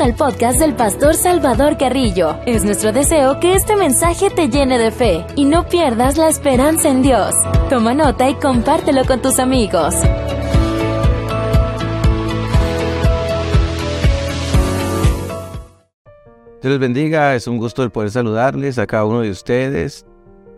Al podcast del pastor Salvador Carrillo. Es nuestro deseo que este mensaje te llene de fe y no pierdas la esperanza en Dios. Toma nota y compártelo con tus amigos. Dios les bendiga, es un gusto el poder saludarles a cada uno de ustedes.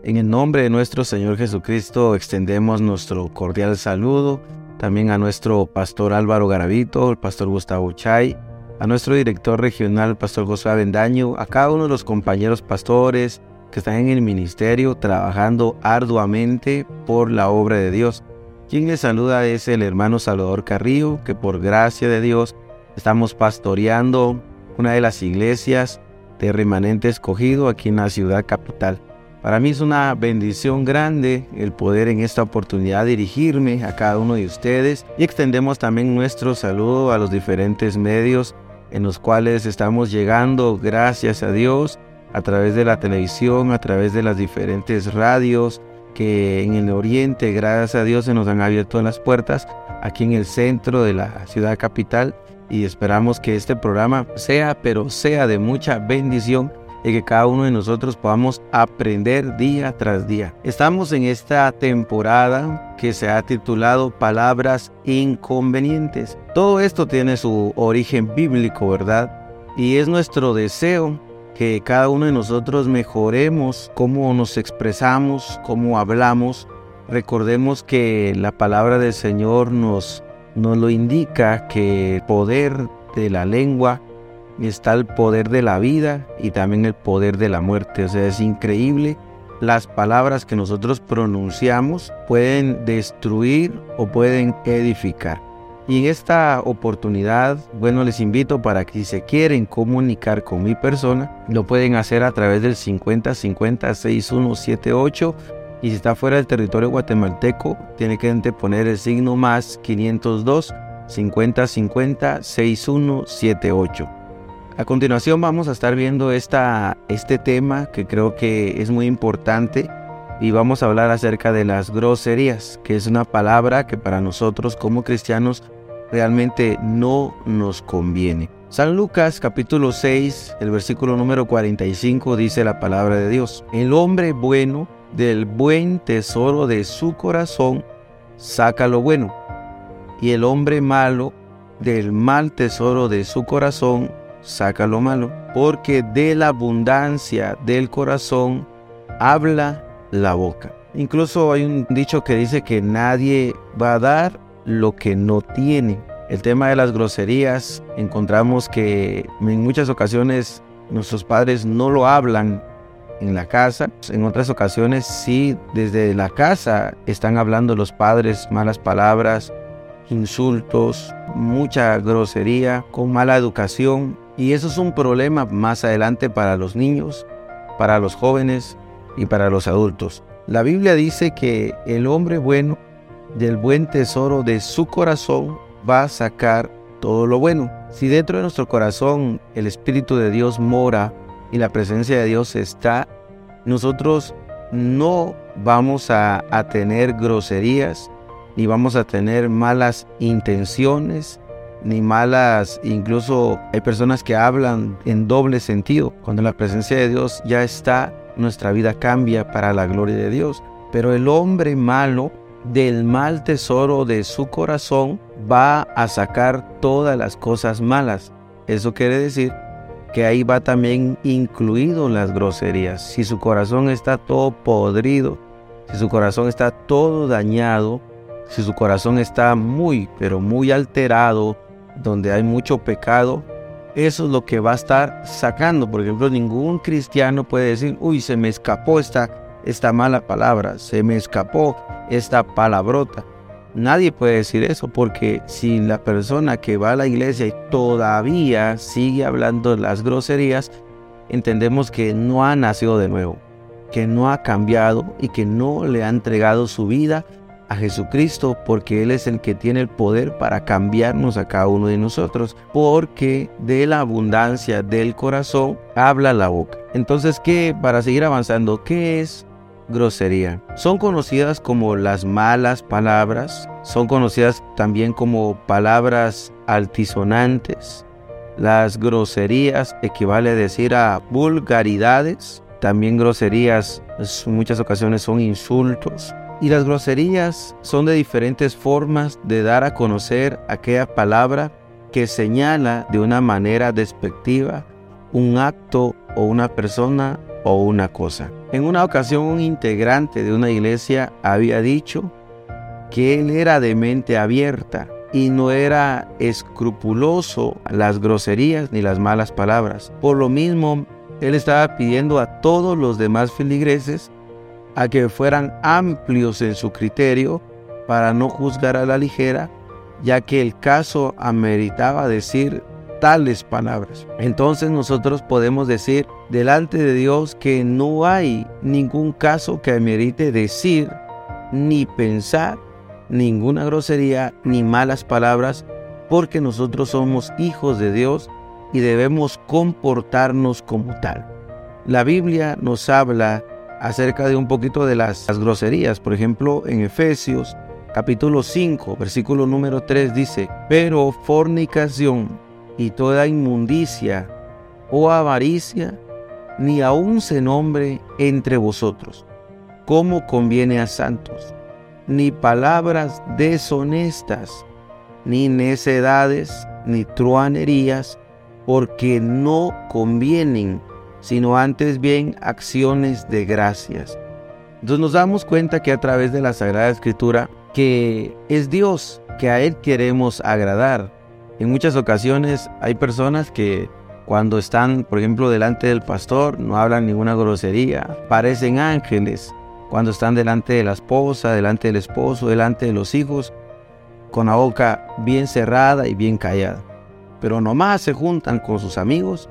En el nombre de nuestro Señor Jesucristo extendemos nuestro cordial saludo también a nuestro pastor Álvaro Garavito, el pastor Gustavo Chay, a nuestro director regional, pastor José Avendaño, a cada uno de los compañeros pastores que están en el ministerio trabajando arduamente por la obra de Dios. Quien les saluda es el hermano Salvador Carrillo, que por gracia de Dios estamos pastoreando una de las iglesias de remanente escogido aquí en la ciudad capital. Para mí es una bendición grande el poder en esta oportunidad dirigirme a cada uno de ustedes y extendemos también nuestro saludo a los diferentes medios en los cuales estamos llegando, gracias a Dios, a través de la televisión, a través de las diferentes radios que en el oriente, gracias a Dios, se nos han abierto las puertas aquí en el centro de la ciudad capital y esperamos que este programa sea, pero sea de mucha bendición y que cada uno de nosotros podamos aprender día tras día. Estamos en esta temporada que se ha titulado Palabras inconvenientes. Todo esto tiene su origen bíblico, ¿verdad? Y es nuestro deseo que cada uno de nosotros mejoremos cómo nos expresamos, cómo hablamos. Recordemos que la palabra del Señor nos, nos lo indica, que el poder de la lengua está el poder de la vida y también el poder de la muerte. O sea, es increíble. Las palabras que nosotros pronunciamos pueden destruir o pueden edificar. Y en esta oportunidad, bueno, les invito para que si se quieren comunicar con mi persona, lo pueden hacer a través del 50 50 6178 y si está fuera del territorio guatemalteco, tiene que poner el signo más 502 50 50 6178. A continuación vamos a estar viendo este tema que creo que es muy importante y vamos a hablar acerca de las groserías, que es una palabra que para nosotros como cristianos realmente no nos conviene. San Lucas capítulo 6, el versículo número 45 dice la palabra de Dios. El hombre bueno del buen tesoro de su corazón saca lo bueno, y el hombre malo del mal tesoro de su corazón saca lo malo, porque de la abundancia del corazón habla la boca. Incluso hay un dicho que dice que nadie va a dar lo que no tiene. El tema de las groserías, encontramos que en muchas ocasiones nuestros padres no lo hablan en la casa. En otras ocasiones sí, desde la casa están hablando los padres malas palabras, insultos, mucha grosería, con mala educación. Y eso es un problema más adelante para los niños, para los jóvenes y para los adultos. La Biblia dice que el hombre bueno del buen tesoro de su corazón va a sacar todo lo bueno. Si dentro de nuestro corazón el Espíritu de Dios mora y la presencia de Dios está, nosotros no vamos a, a tener groserías, ni vamos a tener malas intenciones, ni malas, incluso hay personas que hablan en doble sentido. Cuando la presencia de Dios ya está, nuestra vida cambia para la gloria de Dios. Pero el hombre malo del mal tesoro de su corazón va a sacar todas las cosas malas. Eso quiere decir que ahí va también incluido las groserías. Si su corazón está todo podrido, si su corazón está todo dañado, si su corazón está muy, pero muy alterado, donde hay mucho pecado, eso es lo que va a estar sacando. Por ejemplo, ningún cristiano puede decir, uy, se me escapó esta, mala palabra, se me escapó esta palabrota. Nadie puede decir eso porque si la persona que va a la iglesia y todavía sigue hablando las groserías, entendemos que no ha nacido de nuevo, que no ha cambiado y que no le ha entregado su vida a Jesucristo porque Él es el que tiene el poder para cambiarnos a cada uno de nosotros, porque de la abundancia del corazón habla la boca. Entonces, ¿qué? Para seguir avanzando, ¿qué es grosería? Son conocidas como las malas palabras, son conocidas también como palabras altisonantes, Las groserías equivale a decir a vulgaridades. También groserías en muchas ocasiones son insultos. Y las groserías son de diferentes formas de dar a conocer aquella palabra que señala de una manera despectiva un acto o una persona o una cosa. En una ocasión un integrante de una iglesia había dicho que él era de mente abierta y no era escrupuloso las groserías ni las malas palabras. Por lo mismo, él estaba pidiendo a todos los demás feligreses a que fueran amplios en su criterio para no juzgar a la ligera, ya que el caso ameritaba decir tales palabras. Entonces nosotros podemos decir delante de Dios que no hay ningún caso que amerite decir ni pensar ninguna grosería ni malas palabras, porque nosotros somos hijos de Dios y debemos comportarnos como tal. La Biblia nos habla acerca de un poquito de las, groserías. Por ejemplo, en Efesios capítulo 5, versículo número 3 dice, pero fornicación y toda inmundicia o avaricia, ni aun se nombre entre vosotros, como conviene a santos ni palabras deshonestas, ni necedades, ni truanerías, porque no convienen, sino antes bien acciones de gracias. Entonces nos damos cuenta que a través de la Sagrada Escritura, que es Dios que a Él queremos agradar. En muchas ocasiones hay personas que cuando están, por ejemplo, delante del pastor, no hablan ninguna grosería, parecen ángeles, cuando están delante de la esposa, delante del esposo, delante de los hijos, con la boca bien cerrada y bien callada. Pero nomás se juntan con sus amigos,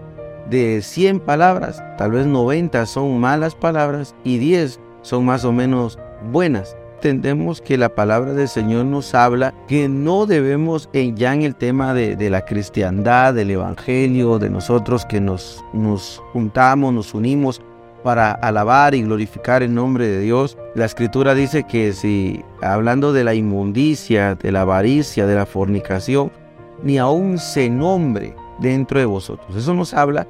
de 100 palabras, tal vez 90 son malas palabras y 10 son más o menos buenas. Entendemos que la palabra del Señor nos habla que no debemos, ya en el tema de, de la cristiandad, del evangelio, de nosotros que nos, nos juntamos, nos unimos para alabar y glorificar el nombre de Dios. La escritura dice que si hablando de la inmundicia, de la avaricia, de la fornicación, ni aún se nombre dentro de vosotros. Eso nos habla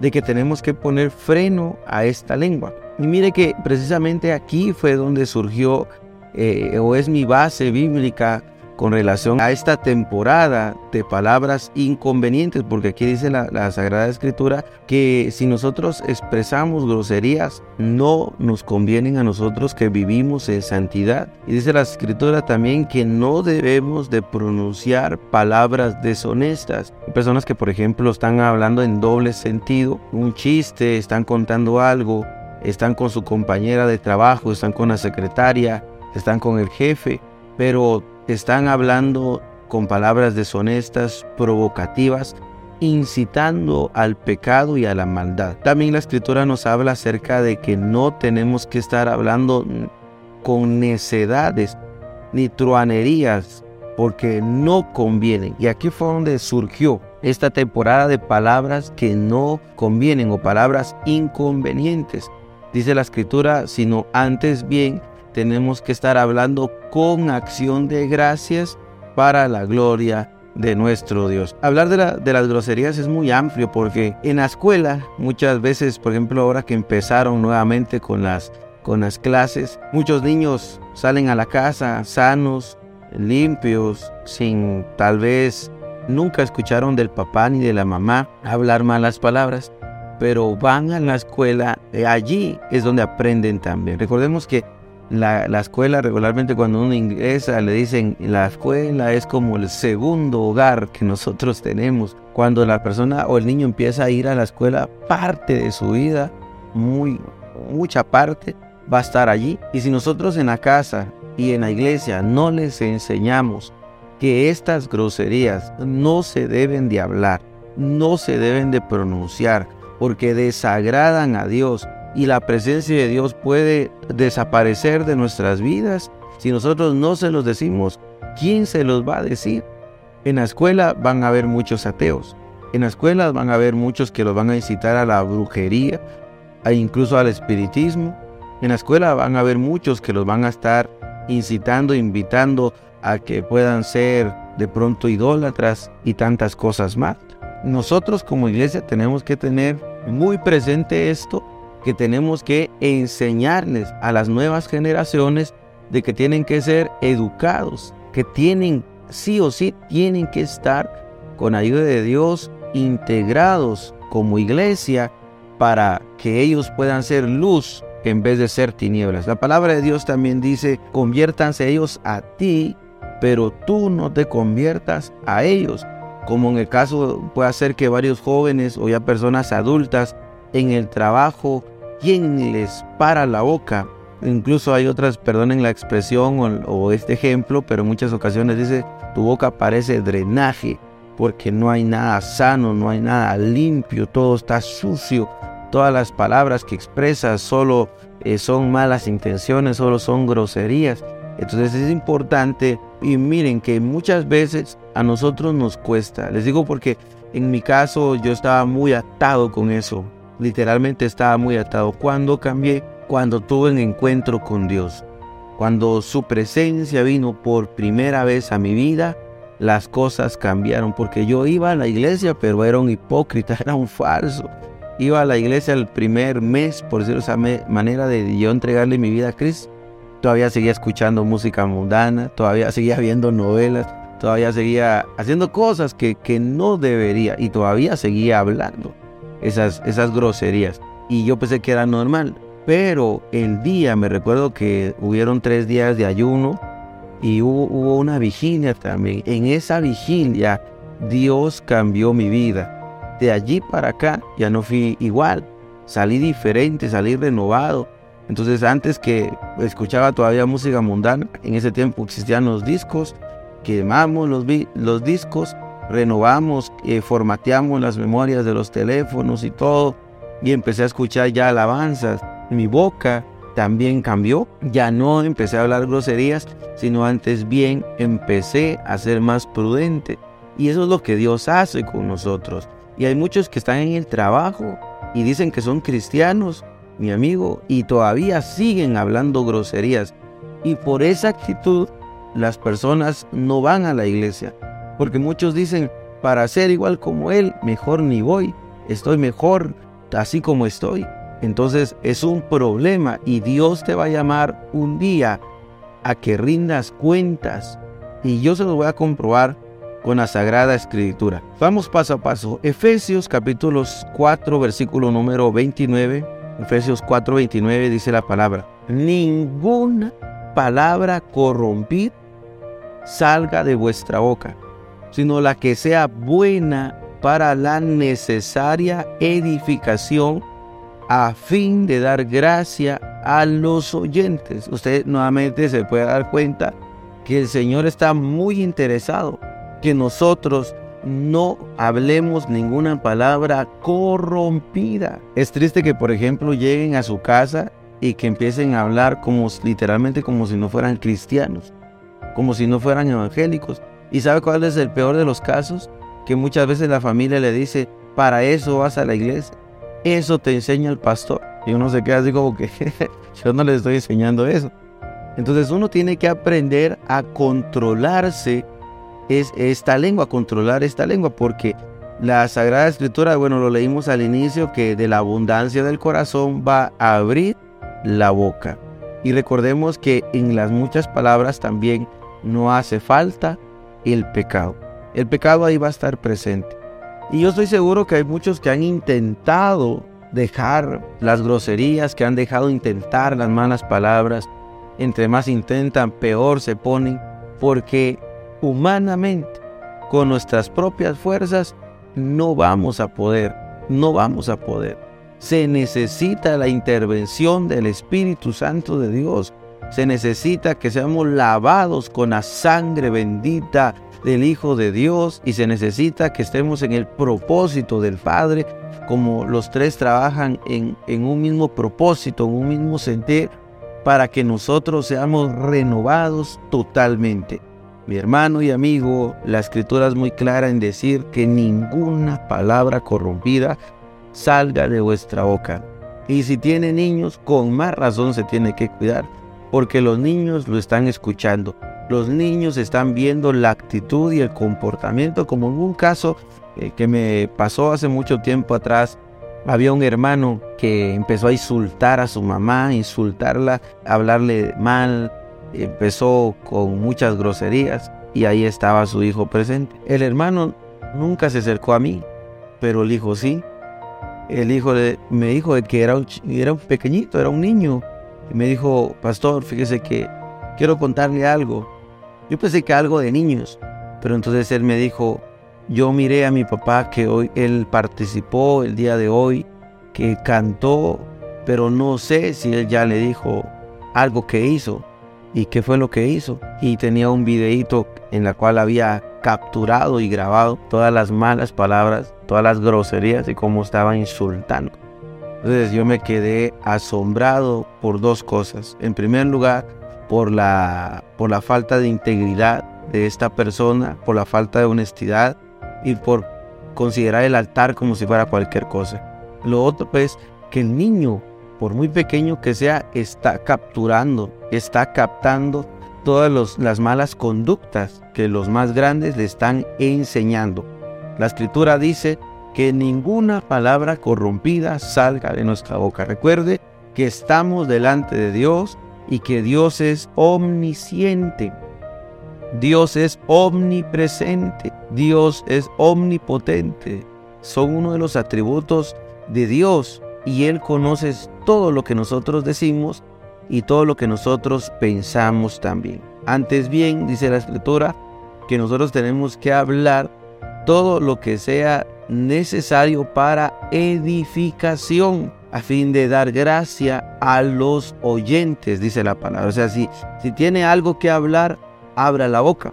de que tenemos que poner freno a esta lengua. Y mire que precisamente aquí fue donde surgió eh, o es mi base bíblica con relación a esta temporada de palabras inconvenientes, porque aquí dice la, Sagrada Escritura que si nosotros expresamos groserías, no nos convienen a nosotros que vivimos en santidad. Y dice la Escritura también que no debemos de pronunciar palabras deshonestas. Hay personas que, por ejemplo, están hablando en doble sentido, un chiste, están contando algo, están con su compañera de trabajo, están con la secretaria, están con el jefe, pero están hablando con palabras deshonestas, provocativas, incitando al pecado y a la maldad. También la escritura nos habla acerca de que no tenemos que estar hablando con necedades ni truanerías porque no convienen. Y aquí fue donde surgió esta temporada de palabras que no convienen o palabras inconvenientes. Dice la escritura, sino antes bien tenemos que estar hablando con acción de gracias para la gloria de nuestro Dios. Hablar de, las groserías es muy amplio porque en la escuela muchas veces, por ejemplo, ahora que empezaron nuevamente con las, con las clases, muchos niños salen a la casa sanos, limpios, sin tal vez nunca escucharon del papá ni de la mamá hablar malas palabras, pero van a la escuela, allí es donde aprenden también. Recordemos que la, escuela regularmente cuando uno ingresa le dicen la escuela es como el segundo hogar que nosotros tenemos. Cuando la persona o el niño empieza a ir a la escuela, parte de su vida, muy, mucha parte, va a estar allí. Y si nosotros en la casa y en la iglesia no les enseñamos que estas groserías no se deben de hablar, no se deben de pronunciar, porque desagradan a Dios, y la presencia de Dios puede desaparecer de nuestras vidas si nosotros no se los decimos. ¿Quién se los va a decir? En la escuela van a haber muchos ateos. En la escuela van a haber muchos que los van a incitar a la brujería e incluso al espiritismo. En la escuela van a haber muchos que los van a estar incitando, invitando a que puedan ser de pronto idólatras y tantas cosas más. nosotros como iglesia tenemos que tener muy presente esto, que tenemos que enseñarles a las nuevas generaciones de que tienen que ser educados, que tienen, sí o sí, tienen que estar con ayuda de Dios integrados como iglesia para que ellos puedan ser luz en vez de ser tinieblas. La palabra de Dios también dice, conviértanse ellos a ti, pero tú no te conviertas a ellos. Como en el caso puede ser que varios jóvenes o ya personas adultas en el trabajo, quien les para la boca Incluso hay otras, perdonen la expresión o, este ejemplo, pero en muchas ocasiones dice, tu boca parece drenaje, porque no hay nada sano, no hay nada limpio, todo está sucio. Todas las palabras que expresas solo eh, son malas intenciones, solo son groserías. Entonces es importante y miren que muchas veces a nosotros nos cuesta. Les digo porque en mi caso yo estaba muy atado con eso. Literalmente estaba muy atado. Cuando cambié cuando tuve un encuentro con Dios. Cuando su presencia vino por primera vez a mi vida, las cosas cambiaron porque yo iba a la iglesia, pero era un hipócrita, era un falso. Iba a la iglesia el primer mes, por decirlo de esa manera, de yo entregarle mi vida a Cristo. Todavía seguía escuchando música mundana, todavía seguía viendo novelas, todavía seguía haciendo cosas que, que no debería y todavía seguía hablando esas, esas groserías. Y yo pensé que era normal. Pero el día, me recuerdo que hubieron tres días de ayuno y hubo, una vigilia también. En esa vigilia Dios cambió mi vida. De allí para acá ya no fui igual. Salí diferente, salí renovado. Entonces antes que escuchaba todavía música mundana, en ese tiempo existían los discos, quemamos los, los discos, renovamos, eh, formateamos las memorias de los teléfonos y todo, y empecé a escuchar ya alabanzas mi boca también cambió. Ya no empecé a hablar groserías, sino antes bien empecé a ser más prudente. Y eso es lo que Dios hace con nosotros. Y hay muchos que están en el trabajo y dicen que son cristianos, mi amigo, y todavía siguen hablando groserías. Y por esa actitud las personas no van a la iglesia. Porque muchos dicen, para ser igual como Él, mejor ni voy. Estoy mejor así como estoy. Entonces es un problema y Dios te va a llamar un día a que rindas cuentas. Y yo se lo voy a comprobar con la Sagrada Escritura. Vamos paso a paso. Efesios capítulos 4 versículo número 29. Efesios 4 29 dice la palabra. Ninguna palabra corrompida salga de vuestra boca, sino la que sea buena para la necesaria edificación a fin de dar gracia a los oyentes. Usted nuevamente se puede dar cuenta que el Señor está muy interesado que nosotros no hablemos ninguna palabra corrompida. Es triste que, por ejemplo, lleguen a su casa y que empiecen a hablar como literalmente como si no fueran cristianos, como si no fueran evangélicos. ¿Y sabe cuál es el peor de los casos? Que muchas veces la familia le dice, para eso vas a la iglesia. Eso te enseña el pastor. Y uno se queda así como que yo no le estoy enseñando eso. Entonces uno tiene que aprender a controlarse es esta lengua, controlar esta lengua, porque la Sagrada Escritura, bueno, lo leímos al inicio, que de la abundancia del corazón va a abrir la boca. Y recordemos que en las muchas palabras también no hace falta el pecado. El pecado ahí va a estar presente. Y yo estoy seguro que hay muchos que han intentado dejar las groserías, que han dejado intentar las malas palabras. Entre más intentan, peor se ponen, porque humanamente, con nuestras propias fuerzas, no vamos a poder, no vamos a poder. Se necesita la intervención del Espíritu Santo de Dios. Se necesita que seamos lavados con la sangre bendita del Hijo de Dios y se necesita que estemos en el propósito del Padre, como los tres trabajan en, un mismo propósito, en un mismo sentir, para que nosotros seamos renovados totalmente. Mi hermano y amigo, la escritura es muy clara en decir que ninguna palabra corrompida salga de vuestra boca. Y si tiene niños, con más razón se tiene que cuidar, porque los niños lo están escuchando. Los niños están viendo la actitud y el comportamiento, como en un caso eh, que me pasó hace mucho tiempo atrás. Había un hermano que empezó a insultar a su mamá, insultarla, hablarle mal, empezó con muchas groserías y ahí estaba su hijo presente. El hermano nunca se acercó a mí, pero el hijo sí. El hijo me dijo que era un, era un pequeñito, era un niño. Y me dijo, pastor, fíjese que quiero contarle algo. Yo pensé que algo de niños, pero entonces él me dijo, yo miré a mi papá que hoy él participó el día de hoy, que cantó, pero no sé si él ya le dijo algo que hizo y qué fue lo que hizo. Y tenía un videíto en la cual había capturado y grabado todas las malas palabras, todas las groserías y cómo estaba insultando. Entonces yo me quedé asombrado por dos cosas. En primer lugar, por la, por la falta de integridad de esta persona, por la falta de honestidad y por considerar el altar como si fuera cualquier cosa. Lo otro es que el niño, por muy pequeño que sea, está capturando, está captando todas las malas conductas que los más grandes le están enseñando. La escritura dice que ninguna palabra corrompida salga de nuestra boca. Recuerde que estamos delante de Dios y que Dios es omnisciente. Dios es omnipresente. Dios es omnipotente. Son uno de los atributos de Dios y Él conoce todo lo que nosotros decimos y todo lo que nosotros pensamos también. Antes bien, dice la escritura, que nosotros tenemos que hablar todo lo que sea necesario para edificación, a fin de dar gracia a los oyentes, dice la palabra. O sea, si, si tiene algo que hablar, abra la boca.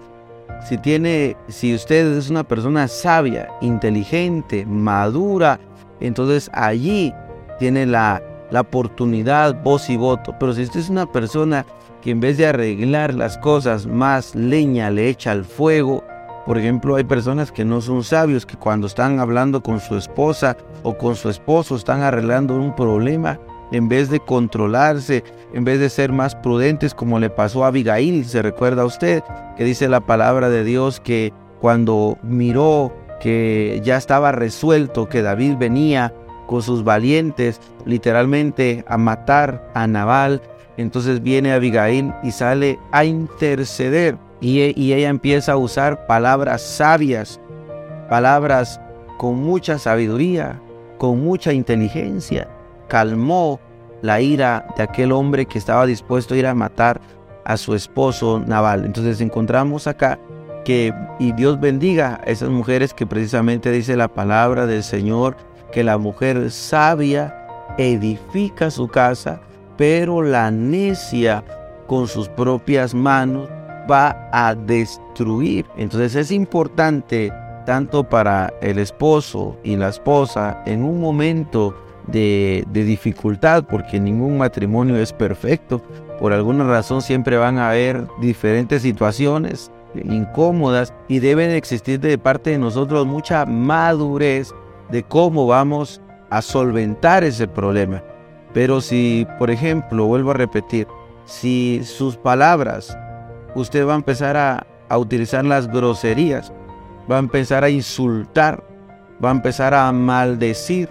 Si tiene, si usted es una persona sabia, inteligente, madura, entonces allí tiene la la oportunidad, voz y voto. Pero si usted es una persona que en vez de arreglar las cosas, más leña le echa al fuego, por ejemplo, hay personas que no son sabios, que cuando están hablando con su esposa o con su esposo están arreglando un problema, en vez de controlarse, en vez de ser más prudentes, como le pasó a Abigail, se recuerda a usted, que dice la palabra de Dios que cuando miró que ya estaba resuelto, que David venía con sus valientes, literalmente a matar a Nabal. Entonces viene Abigail y sale a interceder y, ella empieza a usar palabras sabias, palabras con mucha sabiduría, con mucha inteligencia. Calmó la ira de aquel hombre que estaba dispuesto a ir a matar a su esposo Nabal. Entonces encontramos acá que, y Dios bendiga a esas mujeres que precisamente dice la palabra del Señor, que la mujer sabia edifica su casa, pero la necia con sus propias manos va a destruir. Entonces es importante tanto para el esposo y la esposa en un momento de, dificultad, porque ningún matrimonio es perfecto. Por alguna razón siempre van a haber diferentes situaciones incómodas y deben existir de parte de nosotros mucha madurez de cómo vamos a solventar ese problema. Pero si, por ejemplo, vuelvo a repetir, si sus palabras, usted va a empezar a, a utilizar las groserías, va a empezar a insultar, va a empezar a maldecir,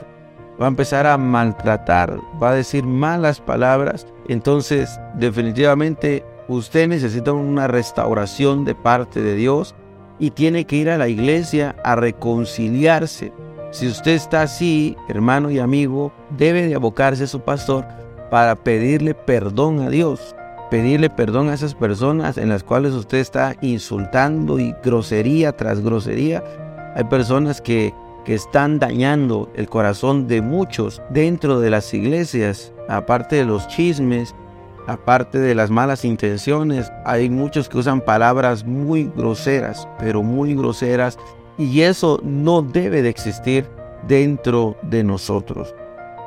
va a empezar a maltratar, va a decir malas palabras, entonces definitivamente usted necesita una restauración de parte de Dios y tiene que ir a la iglesia a reconciliarse. Si usted está así, hermano y amigo, debe de abocarse a su pastor para pedirle perdón a Dios, pedirle perdón a esas personas en las cuales usted está insultando y grosería tras grosería. Hay personas que, que están dañando el corazón de muchos dentro de las iglesias, aparte de los chismes, aparte de las malas intenciones, hay muchos que usan palabras muy groseras, pero muy groseras y eso no debe de existir dentro de nosotros.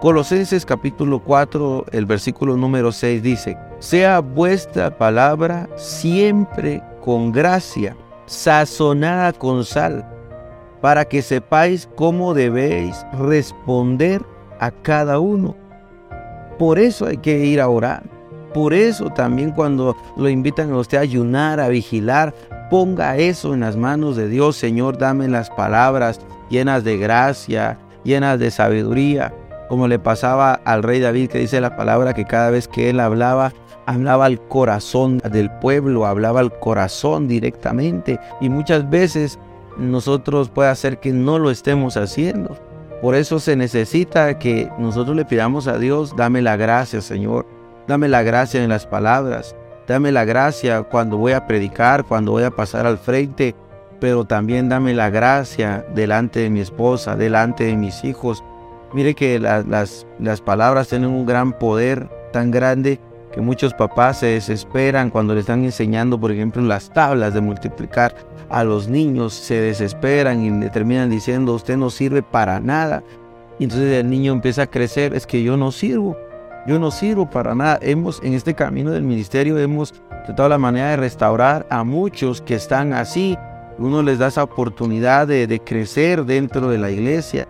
Colosenses capítulo 4, el versículo número 6 dice, sea vuestra palabra siempre con gracia, sazonada con sal, para que sepáis cómo debéis responder a cada uno. Por eso hay que ir a orar. Por eso también cuando lo invitan a usted a ayunar, a vigilar, ponga eso en las manos de Dios. Señor, dame las palabras llenas de gracia, llenas de sabiduría, como le pasaba al rey David que dice la palabra que cada vez que él hablaba, hablaba al corazón del pueblo, hablaba al corazón directamente y muchas veces nosotros puede hacer que no lo estemos haciendo. Por eso se necesita que nosotros le pidamos a Dios, dame la gracia, Señor. Dame la gracia en las palabras. Dame la gracia cuando voy a predicar, cuando voy a pasar al frente. Pero también dame la gracia delante de mi esposa, delante de mis hijos. Mire que las, las palabras tienen un gran poder tan grande que muchos papás se desesperan cuando le están enseñando, por ejemplo, las tablas de multiplicar a los niños, se desesperan y le terminan diciendo, usted no sirve para nada. Y entonces el niño empieza a crecer, es que yo no sirvo, yo no sirvo para nada. Hemos, en este camino del ministerio, hemos tratado la manera de restaurar a muchos que están así. Uno les da esa oportunidad de, de crecer dentro de la iglesia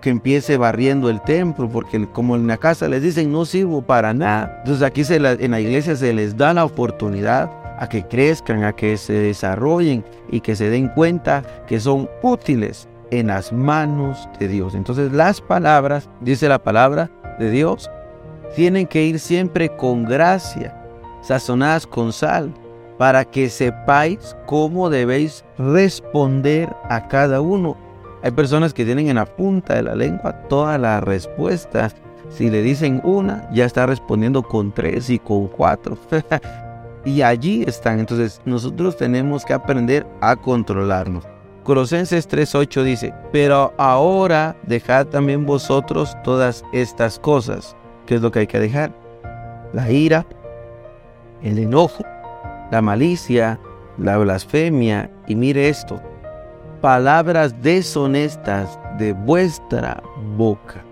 que empiece barriendo el templo, porque como en la casa les dicen no sirvo para nada. Entonces aquí se en la iglesia se les da la oportunidad a que crezcan, a que se desarrollen y que se den cuenta que son útiles en las manos de Dios. Entonces las palabras, dice la palabra de Dios, tienen que ir siempre con gracia, sazonadas con sal, para que sepáis cómo debéis responder a cada uno hay personas que tienen en la punta de la lengua todas las respuestas. Si le dicen una, ya está respondiendo con tres y con cuatro. y allí están. Entonces nosotros tenemos que aprender a controlarnos. Colosenses 3:8 dice, pero ahora dejad también vosotros todas estas cosas. ¿Qué es lo que hay que dejar? La ira, el enojo, la malicia, la blasfemia. Y mire esto, palabras deshonestas de vuestra boca.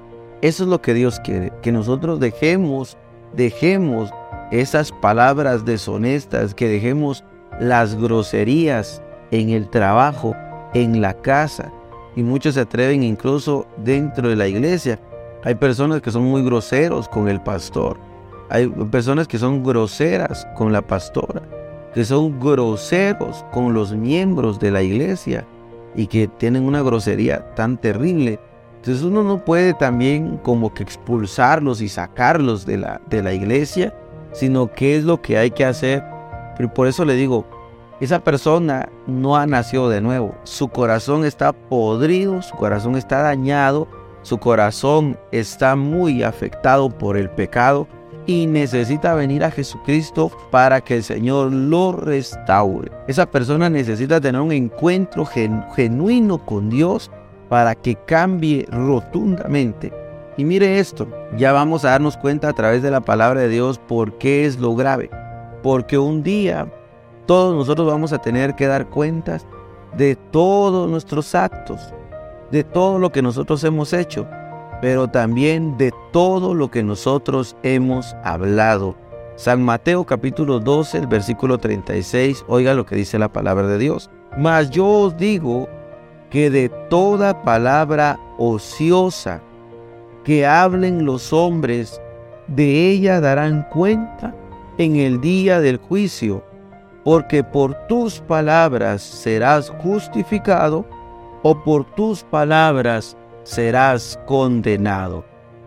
Eso es lo que Dios quiere, que nosotros dejemos, dejemos esas palabras deshonestas, que dejemos las groserías en el trabajo, en la casa. Y muchos se atreven incluso dentro de la iglesia. Hay personas que son muy groseros con el pastor. Hay personas que son groseras con la pastora, que son groseros con los miembros de la iglesia y que tienen una grosería tan terrible. Entonces uno no puede también como que expulsarlos y sacarlos de la, de la iglesia, sino qué es lo que hay que hacer. Pero por eso le digo, esa persona no ha nacido de nuevo. Su corazón está podrido, su corazón está dañado, su corazón está muy afectado por el pecado y necesita venir a Jesucristo para que el Señor lo restaure. Esa persona necesita tener un encuentro genuino con Dios para que cambie rotundamente. Y mire esto, ya vamos a darnos cuenta a través de la palabra de Dios por qué es lo grave. Porque un día todos nosotros vamos a tener que dar cuentas de todos nuestros actos, de todo lo que nosotros hemos hecho pero también de todo lo que nosotros hemos hablado. San Mateo capítulo 12, el versículo 36, oiga lo que dice la palabra de Dios. Mas yo os digo que de toda palabra ociosa que hablen los hombres, de ella darán cuenta en el día del juicio, porque por tus palabras serás justificado o por tus palabras serás condenado.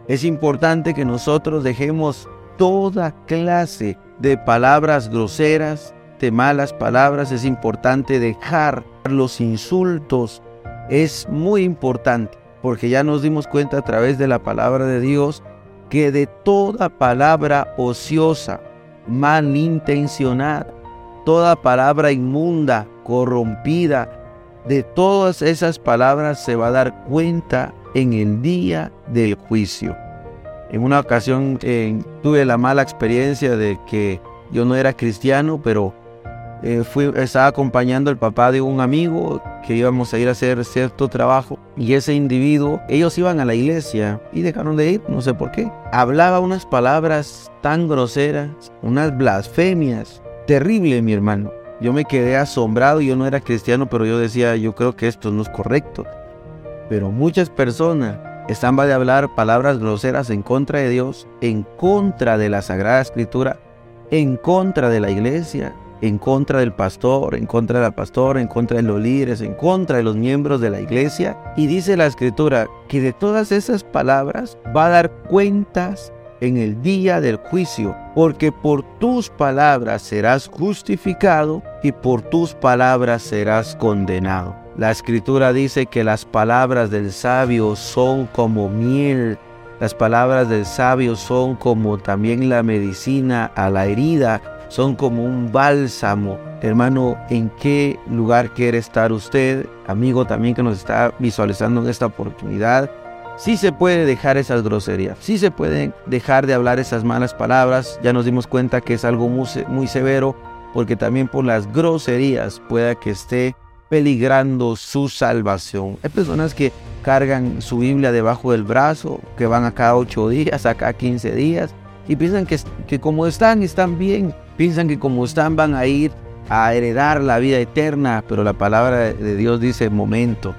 Es importante que nosotros dejemos toda clase de palabras groseras, de malas palabras. Es importante dejar los insultos. Es muy importante porque ya nos dimos cuenta a través de la palabra de Dios que de toda palabra ociosa, malintencionada, toda palabra inmunda, corrompida, de todas esas palabras se va a dar cuenta en el día del juicio. En una ocasión tuve la mala experiencia de que yo no era cristiano, pero eh, fui, estaba acompañando al papá de un amigo que íbamos a ir a hacer cierto trabajo y ese individuo, ellos iban a la iglesia y dejaron de ir, no sé por qué. Hablaba unas palabras tan groseras, unas blasfemias, terrible mi hermano. Yo me quedé asombrado, yo no era cristiano, pero yo decía, yo creo que esto no es correcto. Pero muchas personas están de hablar palabras groseras en contra de Dios, en contra de la Sagrada Escritura, en contra de la iglesia, en contra del pastor, en contra de la pastora, en contra de los líderes, en contra de los miembros de la iglesia. Y dice la escritura que de todas esas palabras va a dar cuentas en el día del juicio, porque por tus palabras serás justificado y por tus palabras serás condenado. La escritura dice que las palabras del sabio son como miel, las palabras del sabio son como también la medicina a la herida, son como un bálsamo. Hermano, ¿en qué lugar quiere estar usted? Amigo también que nos está visualizando en esta oportunidad. Sí se puede dejar esas groserías, sí se puede dejar de hablar esas malas palabras. Ya nos dimos cuenta que es algo muy, muy severo porque también por las groserías pueda que esté peligrando su salvación. Hay personas que cargan su Biblia debajo del brazo, que van a cada ocho días, a cada 15 días, y piensan que, que como están, están bien. Piensan que como están van a ir a heredar la vida eterna, pero la palabra de Dios dice, momento,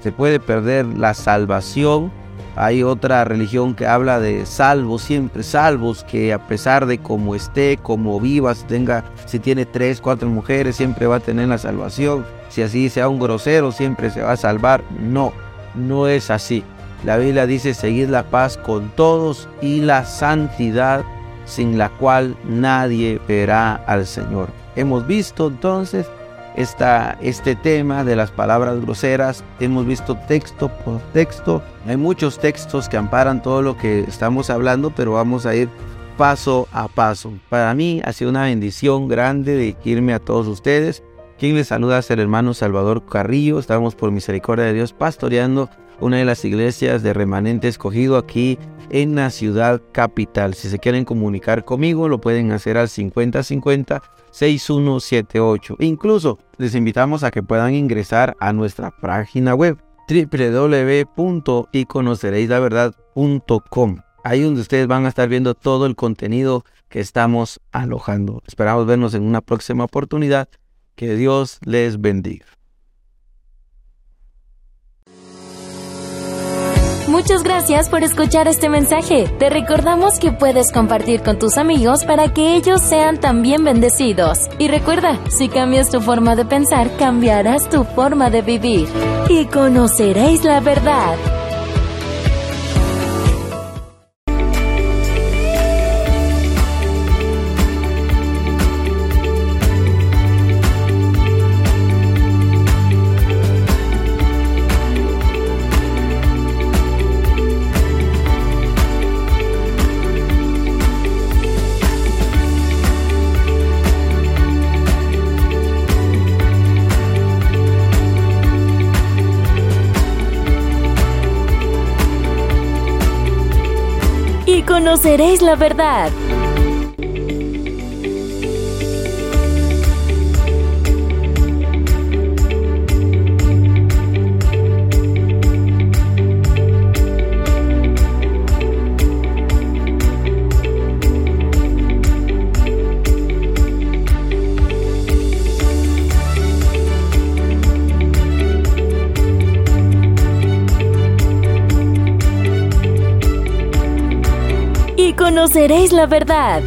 se puede perder la salvación. Hay otra religión que habla de salvos, siempre salvos, que a pesar de cómo esté, como viva, si, tenga, si tiene tres, cuatro mujeres, siempre va a tener la salvación. Si así sea un grosero, siempre se va a salvar. No, no es así. La Biblia dice seguir la paz con todos y la santidad sin la cual nadie verá al Señor. Hemos visto entonces esta, este tema de las palabras groseras, hemos visto texto por texto. Hay muchos textos que amparan todo lo que estamos hablando, pero vamos a ir paso a paso. Para mí ha sido una bendición grande de irme a todos ustedes. Quien les saluda es el hermano Salvador Carrillo. Estamos por misericordia de Dios pastoreando una de las iglesias de remanente escogido aquí en la ciudad capital. Si se quieren comunicar conmigo, lo pueden hacer al 5050 6178. Incluso les invitamos a que puedan ingresar a nuestra página web www.iconocereislaverdad.com. Ahí donde ustedes van a estar viendo todo el contenido que estamos alojando. Esperamos vernos en una próxima oportunidad. Que Dios les bendiga. Muchas gracias por escuchar este mensaje. Te recordamos que puedes compartir con tus amigos para que ellos sean también bendecidos. Y recuerda, si cambias tu forma de pensar, cambiarás tu forma de vivir. Y conoceréis la verdad. Conoceréis la verdad. Conoceréis la verdad